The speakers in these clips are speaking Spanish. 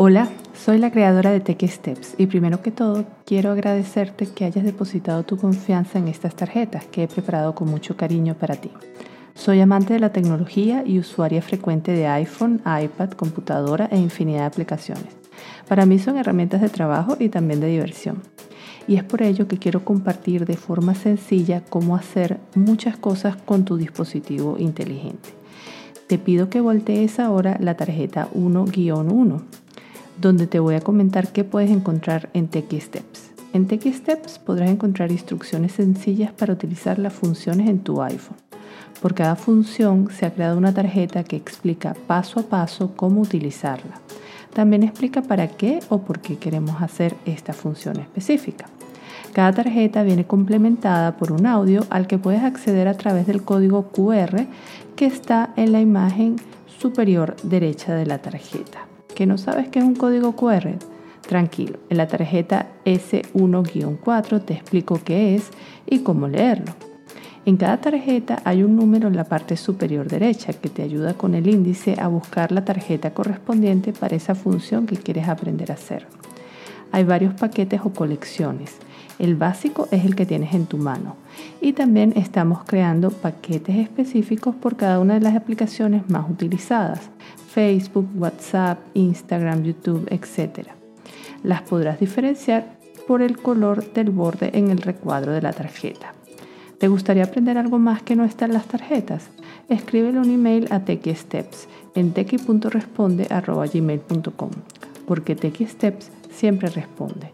Hola, soy la creadora de Tech Steps y primero que todo quiero agradecerte que hayas depositado tu confianza en estas tarjetas que he preparado con mucho cariño para ti. Soy amante de la tecnología y usuaria frecuente de iPhone, iPad, computadora e infinidad de aplicaciones. Para mí son herramientas de trabajo y también de diversión. Y es por ello que quiero compartir de forma sencilla cómo hacer muchas cosas con tu dispositivo inteligente. Te pido que voltees ahora la tarjeta 1-1 donde te voy a comentar qué puedes encontrar en Techie Steps. En Techie Steps podrás encontrar instrucciones sencillas para utilizar las funciones en tu iPhone. Por cada función se ha creado una tarjeta que explica paso a paso cómo utilizarla. También explica para qué o por qué queremos hacer esta función específica. Cada tarjeta viene complementada por un audio al que puedes acceder a través del código QR que está en la imagen superior derecha de la tarjeta que no sabes qué es un código QR, tranquilo, en la tarjeta S1-4 te explico qué es y cómo leerlo. En cada tarjeta hay un número en la parte superior derecha que te ayuda con el índice a buscar la tarjeta correspondiente para esa función que quieres aprender a hacer. Hay varios paquetes o colecciones. El básico es el que tienes en tu mano. Y también estamos creando paquetes específicos por cada una de las aplicaciones más utilizadas. Facebook, WhatsApp, Instagram, YouTube, etc. Las podrás diferenciar por el color del borde en el recuadro de la tarjeta. ¿Te gustaría aprender algo más que no está en las tarjetas? Escríbele un email a TechiSteps en tequi.responde.gmail.com porque TechiSteps siempre responde.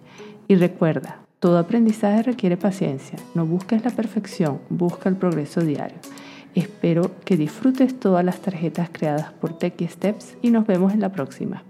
Y recuerda, todo aprendizaje requiere paciencia. No busques la perfección, busca el progreso diario. Espero que disfrutes todas las tarjetas creadas por Techie Steps y nos vemos en la próxima.